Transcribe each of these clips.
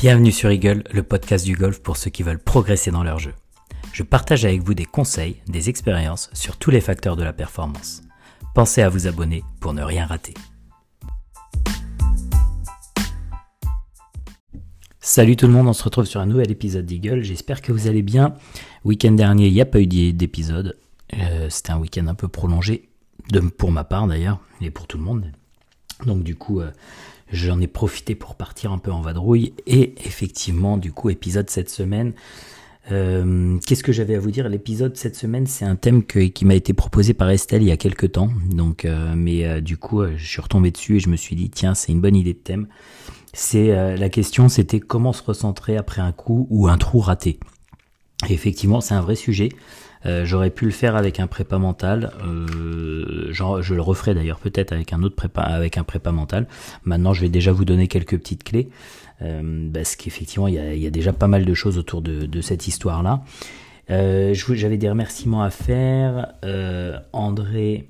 Bienvenue sur Eagle, le podcast du golf pour ceux qui veulent progresser dans leur jeu. Je partage avec vous des conseils, des expériences sur tous les facteurs de la performance. Pensez à vous abonner pour ne rien rater. Salut tout le monde, on se retrouve sur un nouvel épisode d'Eagle. J'espère que vous allez bien. Week-end dernier, il n'y a pas eu d'épisode. Euh, C'était un week-end un peu prolongé, pour ma part d'ailleurs, et pour tout le monde. Donc du coup, euh, j'en ai profité pour partir un peu en vadrouille. Et effectivement, du coup, épisode cette semaine. Euh, Qu'est-ce que j'avais à vous dire? L'épisode cette semaine, c'est un thème qui m'a été proposé par Estelle il y a quelques temps. Donc, euh, mais euh, du coup, je suis retombé dessus et je me suis dit, tiens, c'est une bonne idée de thème. C'est la question, c'était comment se recentrer après un coup ou un trou raté? Et effectivement, c'est un vrai sujet. Euh, j'aurais pu le faire avec un prépa mental. Euh, genre, je le referai d'ailleurs peut-être avec un autre prépa, avec un prépa mental. Maintenant, je vais déjà vous donner quelques petites clés euh, parce qu'effectivement, il y a, y a, déjà pas mal de choses autour de, de cette histoire-là. Euh, J'avais des remerciements à faire. Euh, André.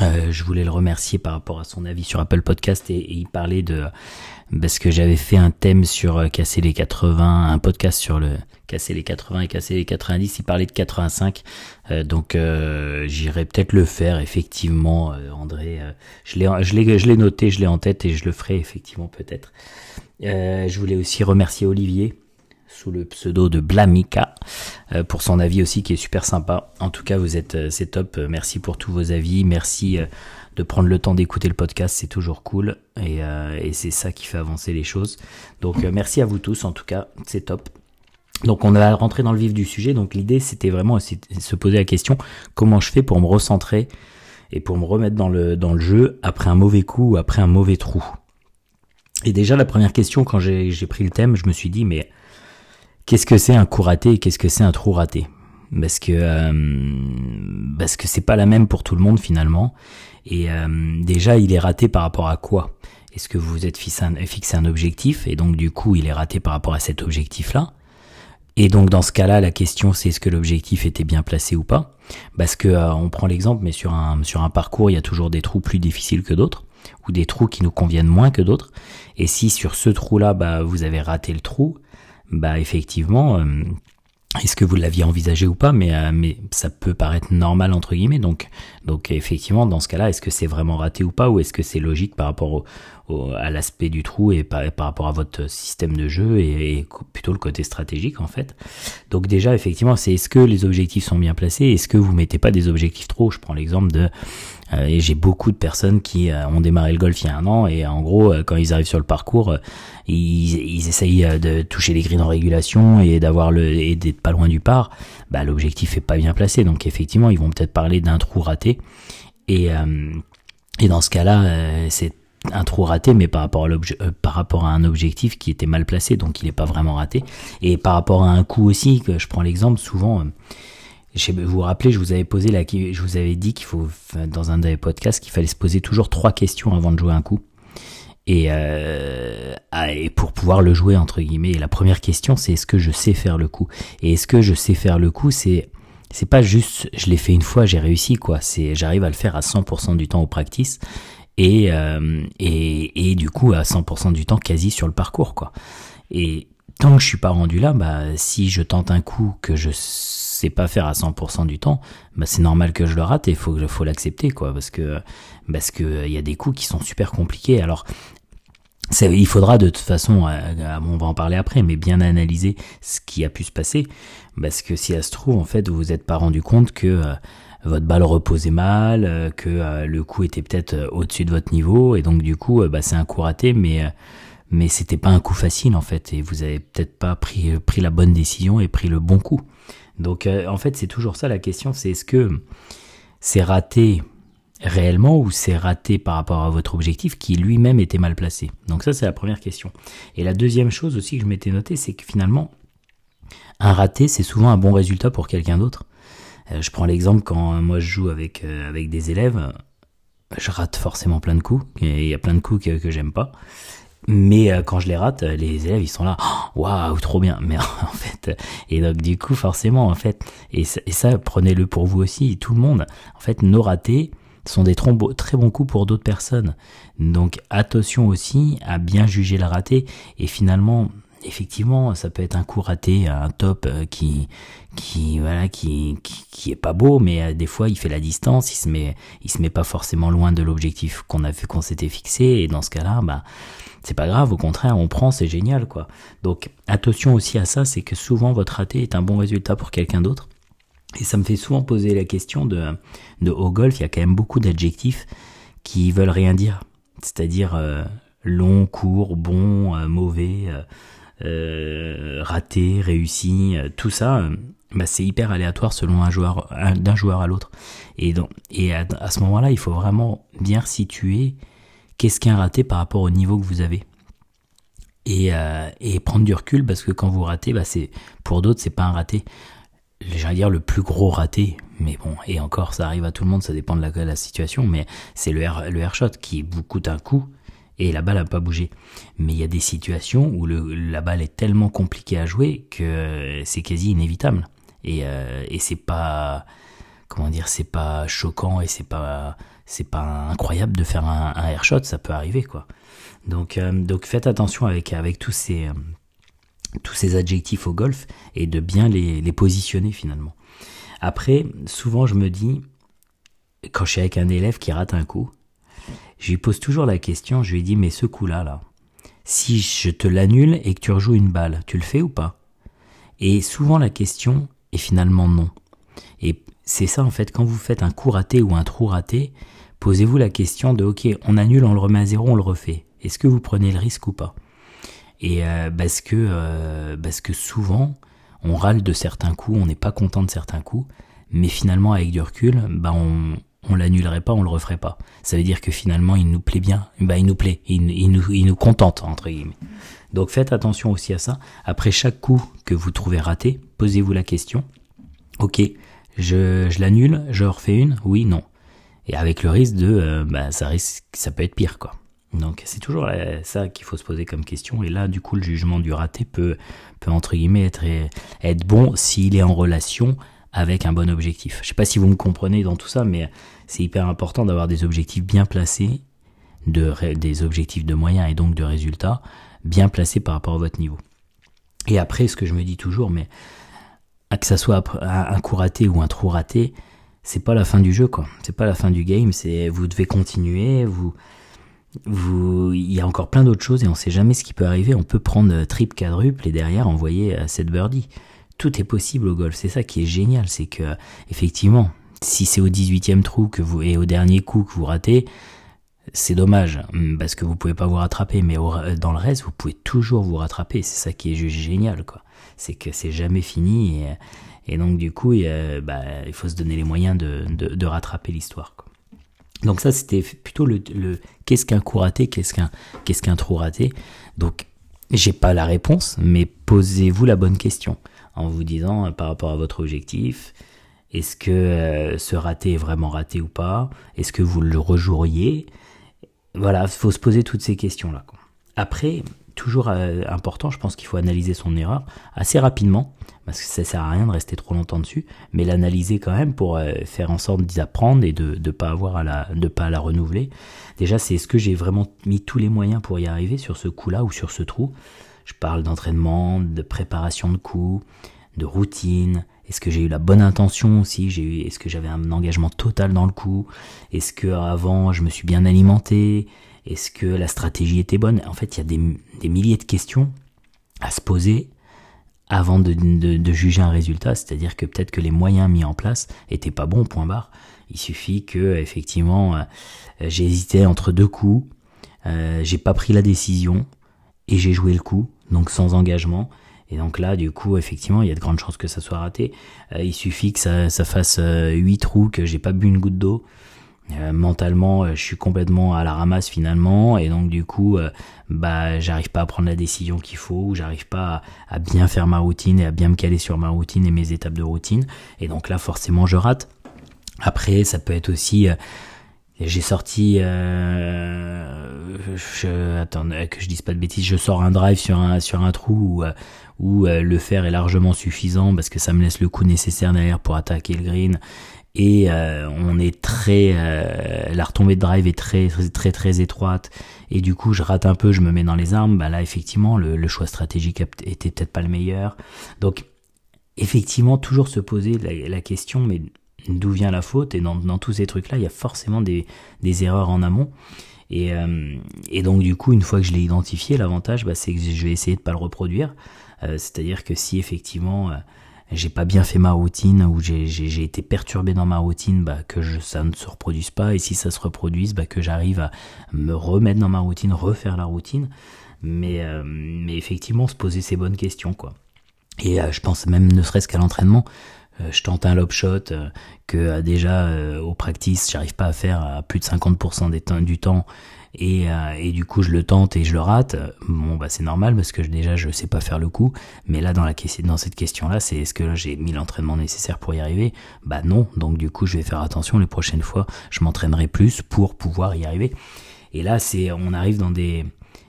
Euh, je voulais le remercier par rapport à son avis sur Apple Podcast et, et il parlait de parce que j'avais fait un thème sur euh, casser les 80, un podcast sur le casser les 80 et casser les 90, il parlait de 85, euh, donc euh, j'irai peut-être le faire effectivement, André, je l'ai je l'ai je l'ai noté, je l'ai en tête et je le ferai effectivement peut-être. je voulais aussi remercier Olivier sous le pseudo de Blamika pour son avis aussi qui est super sympa. En tout cas, vous êtes c'est top. Merci pour tous vos avis, merci de prendre le temps d'écouter le podcast, c'est toujours cool et, euh, c'est ça qui fait avancer les choses. Donc euh, merci à vous tous, en tout cas, c'est top. Donc on va rentrer dans le vif du sujet. Donc l'idée c'était vraiment de se poser la question comment je fais pour me recentrer et pour me remettre dans le dans le jeu après un mauvais coup ou après un mauvais trou? Et déjà la première question quand j'ai pris le thème, je me suis dit mais qu'est-ce que c'est un coup raté et qu'est-ce que c'est un trou raté? Parce que euh, parce que c'est pas la même pour tout le monde finalement. Et euh, déjà il est raté par rapport à quoi? Est-ce que vous vous êtes fixé un, objectif? Et donc du coup il est raté par rapport à cet objectif là et donc dans ce cas-là la question c'est est-ce que l'objectif était bien placé ou pas? Parce que euh, on prend l'exemple mais sur un sur un parcours il y a toujours des trous plus difficiles que d'autres ou des trous qui nous conviennent moins que d'autres. Et si sur ce trou là bah vous avez raté le trou bah effectivement euh, est-ce que vous l'aviez envisagé ou pas mais euh, mais ça peut paraître normal entre guillemets. Donc donc effectivement dans ce cas-là est-ce que c'est vraiment raté ou pas ou est-ce que c'est logique par rapport au, au, à l'aspect du trou et par, par, rapport à votre système de jeu et, et, plutôt le côté stratégique en fait. Donc déjà effectivement c'est est-ce que les objectifs sont bien placés? Est-ce que vous mettez pas des objectifs trop? Je prends l'exemple de euh, et j'ai beaucoup de personnes qui euh, ont démarré le golf il y a un an et en gros euh, quand ils arrivent sur le parcours ils, ils essayent de toucher les greens en régulation et d'avoir le et d'être pas loin du par. Bah l'objectif est pas bien placé. Donc effectivement ils vont peut-être parler d'un trou raté. Et et dans ce cas-là c'est un trou raté, mais par rapport, à euh, par rapport à un objectif qui était mal placé, donc il n'est pas vraiment raté. Et par rapport à un coup aussi, que je prends l'exemple, souvent, je vous vous rappelez, je vous avais posé la, je vous avais dit qu'il faut, dans un des podcasts, qu'il fallait se poser toujours trois questions avant de jouer un coup. Et, euh, et pour pouvoir le jouer entre guillemets. Et la première question, c'est est-ce que je sais faire le coup? Et est-ce que je sais faire le coup C'est c'est pas juste je l'ai fait une fois, j'ai réussi quoi. C'est j'arrive à le faire à 100% du temps au practice et, euh, et, et du coup à 100% du temps quasi sur le parcours quoi. Et tant que je suis pas rendu là, bah si je tente un coup que je sais pas faire à 100% du temps, bah c'est normal que je le rate et faut faut l'accepter quoi parce que parce que il y a des coups qui sont super compliqués. Alors il faudra de toute façon, euh, on va en parler après, mais bien analyser ce qui a pu se passer, parce que si ça se trouve, en fait, vous vous êtes pas rendu compte que euh, votre balle reposait mal, euh, que euh, le coup était peut-être euh, au-dessus de votre niveau, et donc du coup, bah, c'est un coup raté, mais mais c'était pas un coup facile en fait, et vous avez peut-être pas pris la bonne décision et pris le bon coup. Donc en fait, c'est toujours ça la question, c'est est-ce que c'est raté réellement ou c'est raté par rapport à votre objectif qui lui-même était mal placé? Donc ça, c'est la première question. Et la deuxième chose aussi que je m'étais noté, c'est que finalement, un raté, c'est souvent un bon résultat pour quelqu'un d'autre. Euh, je prends l'exemple quand moi je joue avec, euh, avec des élèves, je rate forcément plein de coups, et il y a plein de coups que, que j'aime pas. Mais euh, quand je les rate, les élèves ils sont là, waouh, trop bien. Mais en fait, et donc du coup forcément en fait, et ça, prenez-le pour vous aussi, tout le monde. En fait, nos ratés, sont des très bons coups pour d'autres personnes. Donc attention aussi à bien juger la raté et finalement effectivement, ça peut être un coup raté, un top euh, qui, qui, est pas beau, mais euh, des fois il fait la distance, il se met, se met pas forcément loin de l'objectif qu'on a qu'on s'était fixé, et dans ce cas-là, bah, c'est pas grave, au contraire, on prend, c'est génial, quoi. Donc, attention aussi à ça, c'est que souvent votre raté est un bon résultat pour quelqu'un d'autre. Et ça me fait souvent poser la question de, de au golf, il y a quand même beaucoup d'adjectifs qui veulent rien dire. C'est-à-dire euh, long, court, bon, mauvais, raté, réussi, euh, tout ça, euh, bah, c'est hyper aléatoire selon un joueur, d'un joueur à l'autre. Et, à, ce moment-là, il faut vraiment bien situer qu'est-ce qu'un raté par rapport au niveau que vous avez. Et, prendre du recul parce que quand vous ratez, bah c'est pour d'autres c'est pas un raté. J'allais dire le plus gros raté, mais bon, et encore ça arrive à tout le monde, ça dépend de la, la situation, mais c'est le, air, le shot qui vous coûte un coup et la balle n'a pas bougé. Mais il y a des situations où la balle est tellement compliquée à jouer que c'est quasi inévitable. Et, euh, et c'est pas comment dire, c'est pas choquant et c'est pas c'est pas incroyable de faire un, un air ça peut arriver quoi. Donc euh, donc faites attention avec avec tous ces tous ces adjectifs au golf et de bien les, les positionner finalement. Après, souvent je me dis quand je suis avec un élève qui rate un coup, je lui pose toujours la question, je lui dis mais ce coup-là, là, si je te l'annule et que tu rejoues une balle, tu le fais ou pas? Et souvent la question est finalement non. Et c'est ça en fait, quand vous faites un coup raté ou un trou raté, posez-vous la question de ok, on annule, on le remet à zéro, on le refait. Est-ce que vous prenez le risque ou pas? Et euh, parce que euh, parce que souvent on râle de certains coups, on n'est pas content de certains coups, mais finalement avec du recul, bah on, on l'annulerait pas, on le referait pas. Ça veut dire que finalement, il nous plaît bien. Bah, il nous plaît, il, nous, il nous contente entre guillemets. Donc faites attention aussi à ça. Après chaque coup que vous trouvez raté, posez-vous la question. Ok, je, je l'annule, je refais une, oui, non. Et avec le risque de, euh, bah, ça risque, ça peut être pire, quoi. Donc c'est toujours ça qu'il faut se poser comme question. Et là, du coup, le jugement du raté peut, peut entre guillemets être, être bon s'il est en relation avec un bon objectif. Je sais pas si vous me comprenez dans tout ça, mais c'est hyper important d'avoir des objectifs bien placés, de, des objectifs de moyens et donc de résultats bien placés par rapport à votre niveau. Et après, ce que je me dis toujours, mais que ça soit un coup raté ou un trou raté, c'est pas la fin du jeu, quoi. C'est pas la fin du game. C'est vous devez continuer. Vous, vous, il y a encore plein d'autres choses et on sait jamais ce qui peut arriver. On peut prendre triple, quadruple et derrière envoyer cette birdie. Tout est possible au golf. C'est ça qui est génial, c'est que effectivement, si c'est au 18e trou que vous et au dernier coup que vous ratez, c'est dommage hum, parce que vous pouvez pas vous rattraper, mais dans le reste, vous pouvez toujours vous rattraper. C'est ça qui est juste génial, quoi. C'est que c'est jamais fini et, donc du coup, il, bah, il, faut se donner les moyens de, rattraper l'histoire. Donc ça, c'était plutôt le, le qu'est-ce qu'un coup raté, qu'est-ce qu'un qu'est-ce qu'un trou raté. Donc j'ai pas la réponse, mais posez-vous la bonne question en vous disant par rapport à votre objectif, est-ce que euh, ce raté est vraiment raté ou pas? Est-ce que vous le rejoueriez? Voilà, il faut se poser toutes ces questions-là. Après, toujours euh, important, je pense qu'il faut analyser son erreur assez rapidement, parce que ça sert à rien de rester trop longtemps dessus, mais l'analyser quand même pour euh, faire en sorte d'y apprendre et de ne pas la renouveler. Déjà, c'est ce que j'ai vraiment mis tous les moyens pour y arriver sur ce coup-là ou sur ce trou. Je parle d'entraînement, de préparation de coups, de routine, est-ce que j'ai eu la bonne intention aussi? J'ai eu, est-ce que j'avais un engagement total dans le coup? Est-ce que avant je me suis bien alimenté? Est-ce que la stratégie était bonne? En fait, il y a des, milliers de questions à se poser avant de, juger un résultat. C'est-à-dire que peut-être que les moyens mis en place étaient pas bons. Point barre. Il suffit que effectivement euh, j'ai hésité entre deux coups, euh, j'ai pas pris la décision et j'ai joué le coup, donc sans engagement. Et donc là, du coup, effectivement, il y a de grandes chances que ça soit raté. Euh, il suffit que ça, fasse 8 trous, que j'ai pas bu une goutte d'eau. Euh, mentalement, euh, je suis complètement à la ramasse finalement, et donc du coup, bah, j'arrive pas à prendre la décision qu'il faut, ou j'arrive pas à, bien faire ma routine et à bien me caler sur ma routine et mes étapes de routine. Et donc là, forcément, je rate. Après, ça peut être aussi j'ai sorti, euh, je, attends, que je dise pas de bêtises, je sors un drive sur un sur un trou où, euh, où euh, le fer est largement suffisant parce que ça me laisse le coup nécessaire derrière pour attaquer le green et euh, on est très euh, la retombée de drive est très très très très étroite. Et du coup je rate un peu je me mets dans les armes. Bah là effectivement le, choix stratégique était peut-être pas le meilleur. Donc effectivement toujours se poser la, question mais d'où vient la faute? Et dans, dans tous ces trucs là il y a forcément des, des erreurs en amont. Et, euh, et donc du coup une fois que je l'ai identifié l'avantage bah, c'est que je vais essayer de pas le reproduire. C'est à dire que si effectivement j'ai pas bien fait ma routine ou j'ai été perturbé dans ma routine, bah, que je, ça ne se reproduise pas. Et si ça se reproduise, bah, que j'arrive à me remettre dans ma routine, refaire la routine. Mais, euh, mais effectivement, se poser ces bonnes questions, quoi. Et euh, je pense même, ne serait-ce qu'à l'entraînement, euh, je tente un lob shot que déjà au practice, j'arrive pas à faire à plus de 50% des du temps et, euh, et, du coup je le tente et je le rate, bon bah c'est normal parce que déjà je sais pas faire le coup, mais là dans la cette question là c'est est-ce que j'ai mis l'entraînement nécessaire pour y arriver? Bah non, donc du coup je vais faire attention. Les prochaines fois, je m'entraînerai plus pour pouvoir y arriver. Et là c'est on arrive dans des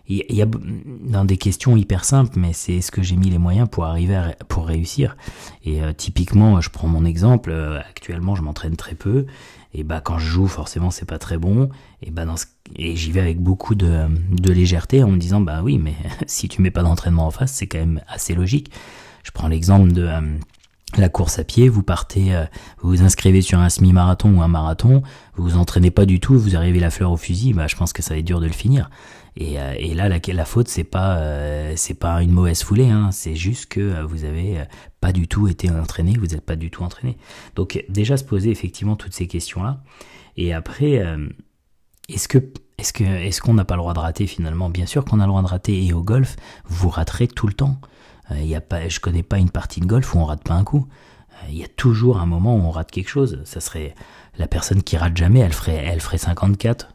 il y a dans des questions hyper simples, mais c'est est-ce que j'ai mis les moyens pour arriver à, pour réussir? Et euh, typiquement, je prends mon exemple. Euh, actuellement, je m'entraîne très peu et bah quand je joue forcément c'est pas très bon et bah dans et j'y vais avec beaucoup de, de, légèreté en me disant bah oui mais si tu mets pas d'entraînement en face c'est quand même assez logique je prends l'exemple de euh, la course à pied, vous partez, vous vous inscrivez sur un semi-marathon ou un marathon, vous vous entraînez pas du tout, vous arrivez la fleur au fusil, bah je pense que ça va être dur de le finir. Et, euh, et là, la, faute, c'est pas, euh, c'est pas une mauvaise foulée, hein, c'est juste que vous avez pas du tout été entraîné, vous n'êtes pas du tout entraîné. Donc déjà se poser effectivement toutes ces questions-là. Et après, est-ce que est-ce que est-ce qu'on n'a pas le droit de rater finalement? Bien sûr qu'on a le droit de rater. Et au golf, vous raterez tout le temps. Il y a pas, je connais pas une partie de golf où on rate pas un coup. Il y a toujours un moment où on rate quelque chose. Ça serait la personne qui rate jamais, elle ferait, elle ferait 54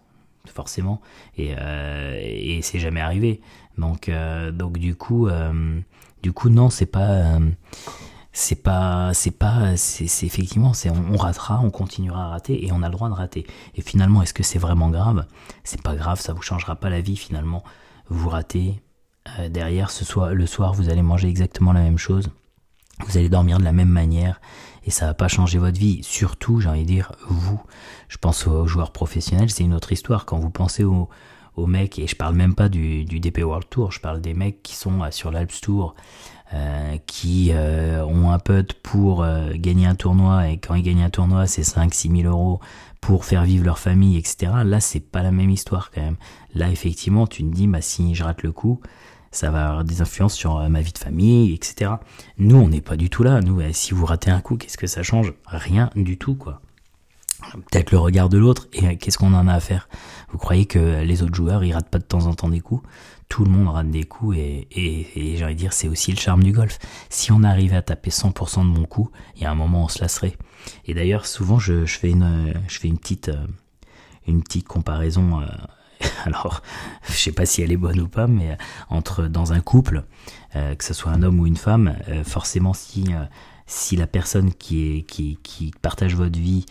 forcément, et, euh, et c'est jamais arrivé. Donc, euh, donc du coup, euh, du coup, non, c'est pas, c'est pas, c'est pas, c'est effectivement, c'est on, ratera, on continuera à rater, et on a le droit de rater. Et finalement, est-ce que c'est vraiment grave? C'est pas grave, ça vous changera pas la vie finalement. Vous ratez, derrière, ce soir, le soir, vous allez manger exactement la même chose. Vous allez dormir de la même manière et ça va pas changer votre vie. Surtout, j'ai envie de dire, vous. Je pense aux joueurs professionnels, c'est une autre histoire. Quand vous pensez aux, mecs, et je parle même pas du, DP World Tour, je parle des mecs qui sont euh, sur l'Alps Tour, euh, qui euh, ont un putt pour gagner un tournoi, et quand ils gagnent un tournoi, c'est 5-6 000 euros pour faire vivre leur famille, etc. Là, c'est pas la même histoire quand même. Là, effectivement, tu te dis, bah, si je rate le coup, ça va avoir des influences sur ma vie de famille, etc. Nous, on n'est pas du tout là. Nous, eh, si vous ratez un coup, qu'est-ce que ça change? Rien du tout, quoi. Peut-être le regard de l'autre, et euh, qu'est-ce qu'on en a à faire? Vous croyez que les autres joueurs, ils ratent pas de temps en temps des coups? Tout le monde rate des coups, et, et, de dire, c'est aussi le charme du golf. Si on arrivait à taper 100% de mon coup, il y a un moment, on se lasserait. Et d'ailleurs, souvent, je, je, fais une, je fais une petite, euh, une petite comparaison alors je sais pas si elle est bonne ou pas, mais euh, entre dans un couple, euh, que ce soit un homme ou une femme, euh, forcément si si la personne qui est qui, qui partage votre vie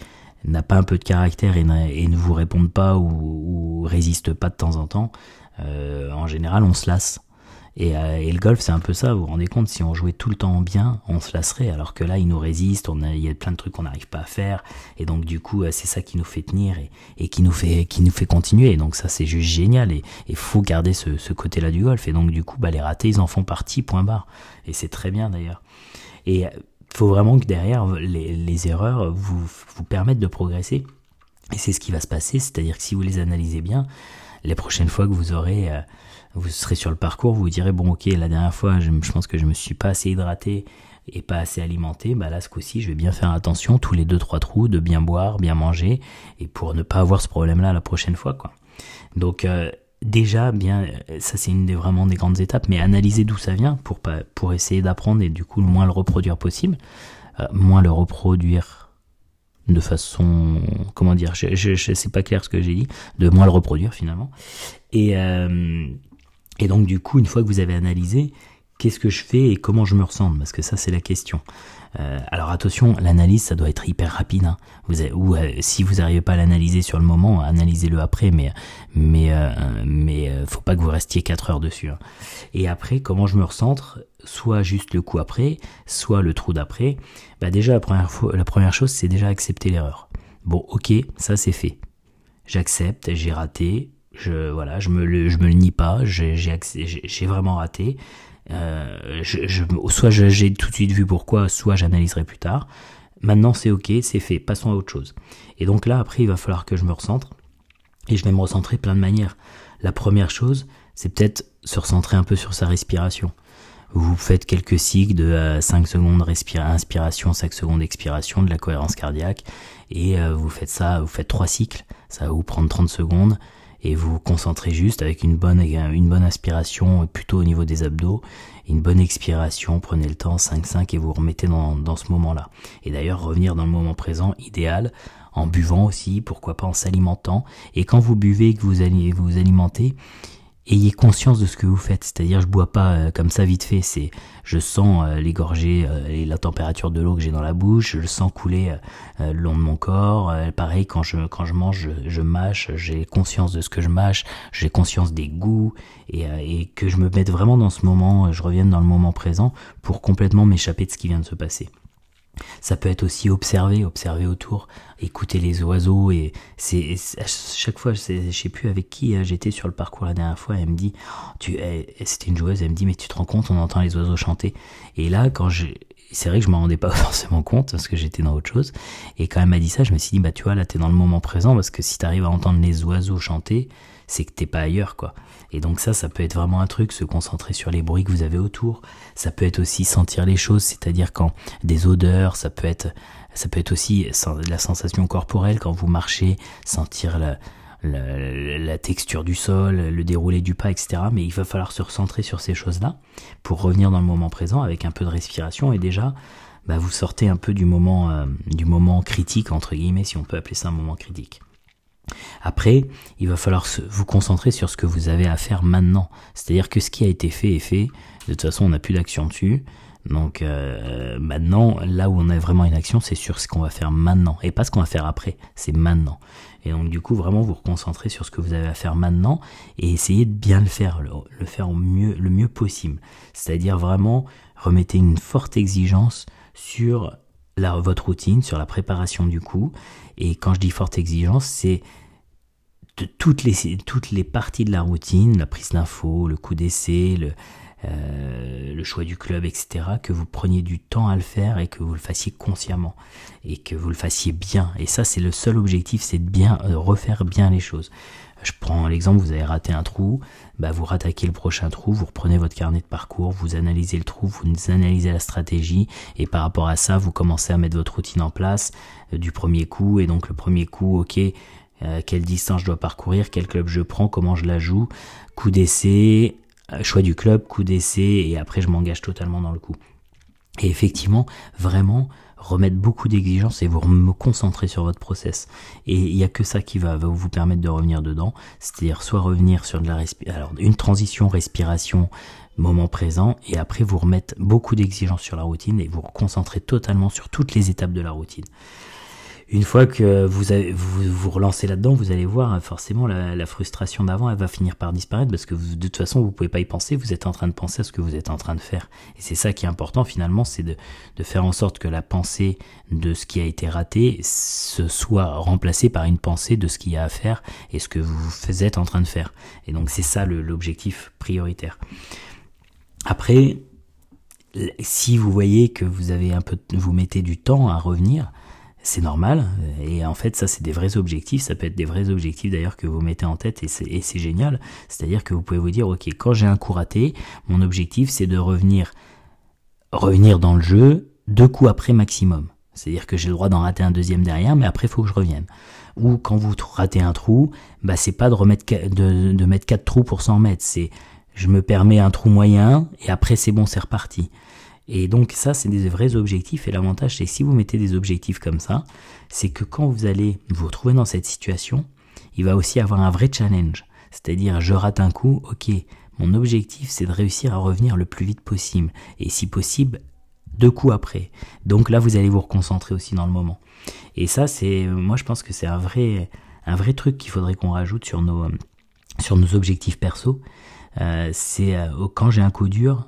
n'a pas un peu de caractère et, et ne vous répond pas ou, ou, résiste pas de temps en temps, en général on se lasse. Euh, et, le golf, c'est un peu ça, vous vous rendez compte, si on jouait tout le temps bien, on se lasserait, alors que là, il nous résiste, on il y a plein de trucs qu'on n'arrive pas à faire, et donc du coup, euh, c'est ça qui nous fait tenir et, et, qui, nous fait, qui nous fait continuer, et donc ça, c'est juste génial, et il faut garder ce, ce côté-là du golf, et donc du coup, bah, les ratés, ils en font partie, point barre, et c'est très bien d'ailleurs. Et euh, faut vraiment que derrière, les, erreurs vous, vous permettent de progresser, et c'est ce qui va se passer, c'est-à-dire que si vous les analysez bien, les prochaines fois que vous aurez vous serez sur le parcours, vous vous direz bon ok la dernière fois je, pense que je me suis pas assez hydraté et pas assez alimenté, bah là ce coup-ci je vais bien faire attention tous les deux trois trous de bien boire, bien manger et pour ne pas avoir ce problème-là la prochaine fois quoi. Donc euh, déjà bien ça c'est une des vraiment des grandes étapes, mais analyser d'où ça vient pour pas pour essayer d'apprendre et du coup le moins le reproduire possible, euh, moins le reproduire de façon comment dire je, je, sais pas clair ce que j'ai dit de moins le reproduire finalement. Et euh, et donc du coup, une fois que vous avez analysé, qu'est-ce que je fais et comment je me ressens Parce que ça, c'est la question. Euh, alors attention, l'analyse, ça doit être hyper rapide. Hein. Ou euh, si vous n'arrivez pas à l'analyser sur le moment, analysez-le après, mais mais euh, mais faut pas que vous restiez 4 heures dessus. Hein. Et après, comment je me recentre? Soit juste le coup après, soit le trou d'après. Bah déjà la première fois, la première chose, c'est déjà accepter l'erreur. Bon, ok, ça c'est fait. J'accepte, j'ai raté. Je voilà, je me le, je me le nie pas. J'ai vraiment raté. Euh, je, soit j'ai tout de suite vu pourquoi, soit j'analyserai plus tard. Maintenant c'est ok, c'est fait, passons à autre chose. Et donc là après il va falloir que je me recentre. Et je vais me recentrer plein de manières. La première chose, c'est peut-être se recentrer un peu sur sa respiration. Vous faites quelques cycles de 5 euh, secondes inspiration, 5 secondes expiration, de la cohérence cardiaque, et euh, vous faites ça, vous faites 3 cycles, ça va vous prendre 30 secondes, et vous concentrez juste avec une bonne, une bonne inspiration plutôt au niveau des abdos, une bonne expiration, prenez le temps 5-5 et vous remettez dans, dans ce moment-là. Et d'ailleurs revenir dans le moment présent, idéal, en buvant aussi, pourquoi pas en s'alimentant. Et quand vous buvez et que vous allez vous alimenter, ayez conscience de ce que vous faites. C'est-à-dire, je bois pas euh, comme ça vite fait. C'est, je sens euh, les gorgées euh, et la température de l'eau que j'ai dans la bouche. Je le sens couler le long de mon corps. pareil, quand je quand je mange, je, mâche. J'ai conscience de ce que je mâche. J'ai conscience des goûts et, et que je me mette vraiment dans ce moment. Je revienne dans le moment présent pour complètement m'échapper de ce qui vient de se passer. Ça peut être aussi observer, observer autour, écouter les oiseaux et c'est chaque fois, je sais plus avec qui hein, j'étais sur le parcours la dernière fois, elle me dit, tu, c'était une joueuse, elle me dit mais tu te rends compte, on entend les oiseaux chanter. Et là, quand j'ai c'est vrai que je m'en rendais pas forcément compte parce que j'étais dans autre chose. Et quand elle m'a dit ça, je me suis dit, bah tu vois, là t'es dans le moment présent parce que si t'arrives à entendre les oiseaux chanter, c'est que t'es pas ailleurs, quoi. Et donc ça, ça peut être vraiment un truc, se concentrer sur les bruits que vous avez autour. Ça peut être aussi sentir les choses, c'est-à-dire quand des odeurs, ça peut être, ça peut être aussi la sensation corporelle quand vous marchez, sentir la, la, texture du sol, le déroulé du pas, etc. Mais il va falloir se recentrer sur ces choses-là pour revenir dans le moment présent avec un peu de respiration et déjà bah, vous sortez un peu du moment, euh, du moment critique entre guillemets, si on peut appeler ça un moment critique. Après, il va falloir vous concentrer sur ce que vous avez à faire maintenant. C'est-à-dire que ce qui a été fait est fait. De toute façon, on n'a plus d'action dessus. Donc euh, maintenant, là où on a vraiment une action, c'est sur ce qu'on va faire maintenant et pas ce qu'on va faire après. C'est maintenant. Et donc du coup, vraiment vous reconcentrer sur ce que vous avez à faire maintenant et essayer de bien le faire, le, faire le mieux possible. C'est-à-dire vraiment remettez une forte exigence sur votre routine, sur la préparation du coup. Et quand je dis forte exigence, c'est toutes les, parties de la routine, la prise d'infos, le coup d'essai, le, euh, choix du club, etc., que vous preniez du temps à le faire et que vous le fassiez consciemment et que vous le fassiez bien. Et ça, c'est le seul objectif, c'est de bien euh, refaire bien les choses. Je prends l'exemple, vous avez raté un trou, bah vous rattaquez le prochain trou, vous reprenez votre carnet de parcours, vous analysez le trou, vous analysez la stratégie, et par rapport à ça, vous commencez à mettre votre routine en place euh, du premier coup, et donc le premier coup, ok, euh, quelle distance je dois parcourir, quel club je prends, comment je la joue, coup d'essai, euh, choix du club, coup d'essai, et après je m'engage totalement dans le coup. Et effectivement, vraiment, remettre beaucoup d'exigences et vous me concentrer sur votre process. Et il n'y a que ça qui va, vous permettre de revenir dedans, c'est-à-dire soit revenir sur de la alors une transition respiration moment présent et après vous remettre beaucoup d'exigences sur la routine et vous concentrer totalement sur toutes les étapes de la routine une fois que vous, avez, vous vous relancez là-dedans, vous allez voir forcément la, frustration d'avant, elle va finir par disparaître parce que de toute façon vous pouvez pas y penser, vous êtes en train de penser à ce que vous êtes en train de faire. Et c'est ça qui est important finalement, c'est de, de, faire en sorte que la pensée de ce qui a été raté se soit remplacée par une pensée de ce qu'il y a à faire et ce que vous êtes en train de faire. Et donc c'est ça l'objectif prioritaire. Après, si vous voyez que vous avez un peu, vous mettez du temps à revenir, c'est normal. Et en fait, ça, c'est des vrais objectifs. Ça peut être des vrais objectifs d'ailleurs que vous mettez en tête et c'est génial. C'est-à-dire que vous pouvez vous dire, ok, quand j'ai un coup raté, mon objectif, c'est de revenir, revenir dans le jeu deux coups après maximum. C'est-à-dire que j'ai le droit d'en rater un deuxième derrière, mais après, il faut que je revienne. Ou quand vous ratez un trou, bah, c'est pas de remettre, de, de mettre quatre trous pour 100 mètres. C'est, je me permets un trou moyen et après, c'est bon, c'est reparti. Et donc ça, c'est des vrais objectifs. Et l'avantage, c'est si vous mettez des objectifs comme ça, c'est que quand vous allez vous retrouver dans cette situation, il va aussi avoir un vrai challenge. C'est-à-dire, je rate un coup, ok, mon objectif c'est de réussir à revenir le plus vite possible. Et si possible, deux coups après. Donc là, vous allez vous reconcentrer aussi dans le moment. Et ça, c'est, moi, je pense que c'est un vrai, un vrai truc qu'il faudrait qu'on rajoute sur nos, sur nos objectifs perso. Euh, c'est euh, quand j'ai un coup dur,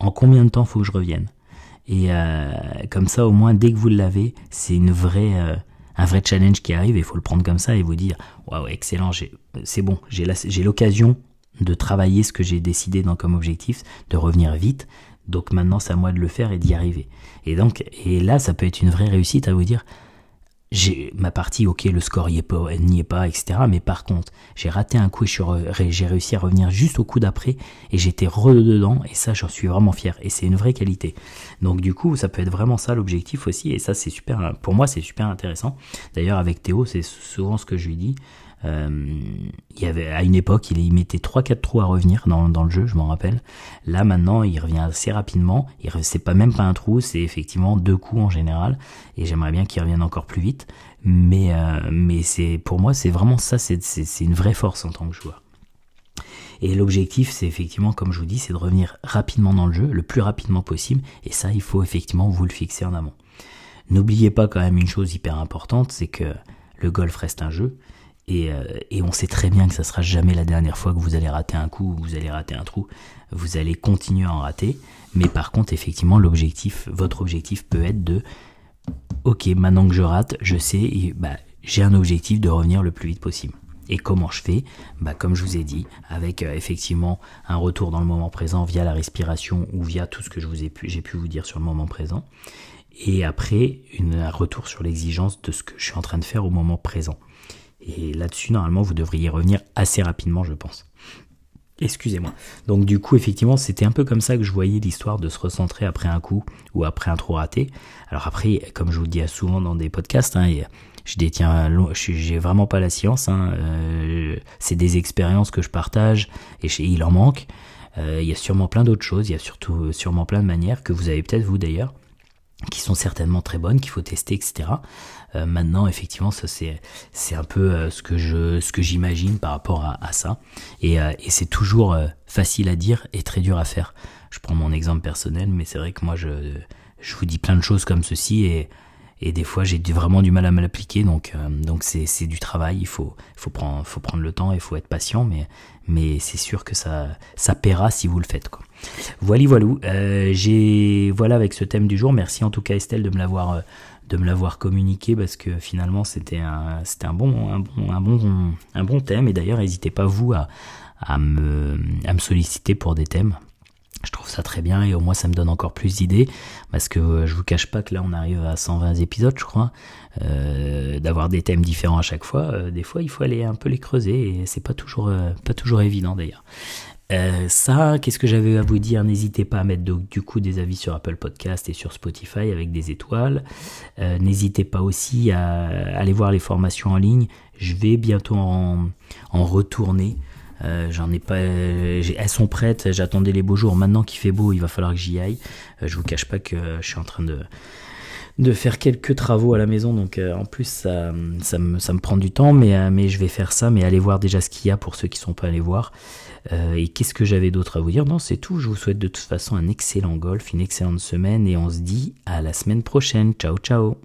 en combien de temps faut que je revienne? Et euh, comme ça, au moins, dès que vous l'avez, c'est une vraie, un vrai challenge qui arrive. Il faut le prendre comme ça et vous dire, waouh, excellent, c'est bon, j'ai l'occasion de travailler ce que j'ai décidé dans comme objectif, de revenir vite. Donc maintenant, c'est à moi de le faire et d'y arriver. Et donc, et là, ça peut être une vraie réussite à vous dire, j'ai ma partie, ok, le score n'y est pas, est pas, etc. Mais par contre, j'ai raté un coup et j'ai réussi à revenir juste au coup d'après et j'étais re dedans et ça, j'en suis vraiment fier et c'est une vraie qualité. Donc du coup, ça peut être vraiment ça l'objectif aussi et ça, c'est super. Pour moi, c'est super intéressant. D'ailleurs, avec Théo, c'est souvent ce que je lui dis. Euh, il y avait à une époque, il, mettait 3-4 trous à revenir dans, le jeu, je m'en rappelle. Là maintenant, il revient assez rapidement. C'est pas même pas un trou, c'est effectivement deux coups en général. Et j'aimerais bien qu'il revienne encore plus vite. Mais euh, mais c'est pour moi, c'est vraiment ça, c'est une vraie force en tant que joueur. Et l'objectif, c'est effectivement, comme je vous dis, c'est de revenir rapidement dans le jeu, le plus rapidement possible. Et ça, il faut effectivement vous le fixer en amont. N'oubliez pas quand même une chose hyper importante, c'est que le golf reste un jeu euh, et, on sait très bien que ça sera jamais la dernière fois que vous allez rater un coup ou vous allez rater un trou. Vous allez continuer à en rater. Mais par contre, effectivement, l'objectif, votre objectif peut être de, ok, maintenant que je rate, je sais, bah, j'ai un objectif de revenir le plus vite possible. Et comment je fais? Bah, Comme je vous ai dit, avec euh, effectivement un retour dans le moment présent via la respiration ou via tout ce que j'ai pu vous dire sur le moment présent. Et après, un retour sur l'exigence de ce que je suis en train de faire au moment présent. Et là-dessus, normalement, vous devriez revenir assez rapidement, je pense. Excusez-moi. Donc du coup, effectivement, c'était un peu comme ça que je voyais l'histoire de se recentrer après un coup ou après un trou raté. Alors après, comme je vous le dis souvent dans des podcasts, hein, je détiens, j'ai vraiment pas la science. Hein, euh, c'est des expériences que je partage et il en manque. Euh, il y a sûrement plein d'autres choses. Il y a surtout sûrement plein de manières que vous avez peut-être vous d'ailleurs qui sont certainement très bonnes, qu'il faut tester, etc. Euh, maintenant, effectivement, ça c'est c'est un peu euh, ce que je ce que j'imagine par rapport à, ça, et, euh, et c'est toujours facile à dire et très dur à faire. Je prends mon exemple personnel, mais c'est vrai que moi je je vous dis plein de choses comme ceci et et des fois j'ai vraiment du mal à me l'appliquer donc donc c'est c'est du travail. Il faut faut prendre faut prendre le temps il faut être patient mais mais c'est sûr que ça ça paiera si vous le faites quoi. Voilà voilà j'ai voilà avec ce thème du jour. Merci en tout cas Estelle de me l'avoir de me l'avoir communiqué parce que finalement c'était un c'était un bon un bon un bon un bon thème. Et d'ailleurs n'hésitez pas vous à, à me à me solliciter pour des thèmes je trouve ça très bien et au moins ça me donne encore plus d'idées parce que euh, je vous cache pas que là on arrive à 120 épisodes je crois euh, d'avoir des thèmes différents à chaque fois euh, des fois il faut aller un peu les creuser et c'est pas toujours pas toujours évident d'ailleurs euh, ça, qu'est-ce que j'avais à vous dire? N'hésitez pas à mettre du coup des avis sur Apple Podcast et sur Spotify avec des étoiles. Euh, n'hésitez pas aussi à, aller voir les formations en ligne. Je vais bientôt en, retourner. Euh, j'en ai pas, elles sont prêtes. J'attendais les beaux jours. Maintenant qu'il fait beau, il va falloir que j'y aille. je vous cache pas que je suis en train de de faire quelques travaux à la maison. Donc en plus, ça, ça, me, prend du temps, mais, je vais faire ça. Mais allez voir déjà ce qu'il y a pour ceux qui sont pas allés voir. Euh, et qu'est-ce que j'avais d'autre à vous dire? Non, c'est tout. Je vous souhaite de toute façon un excellent golf, une excellente semaine et on se dit à la semaine prochaine. Ciao, ciao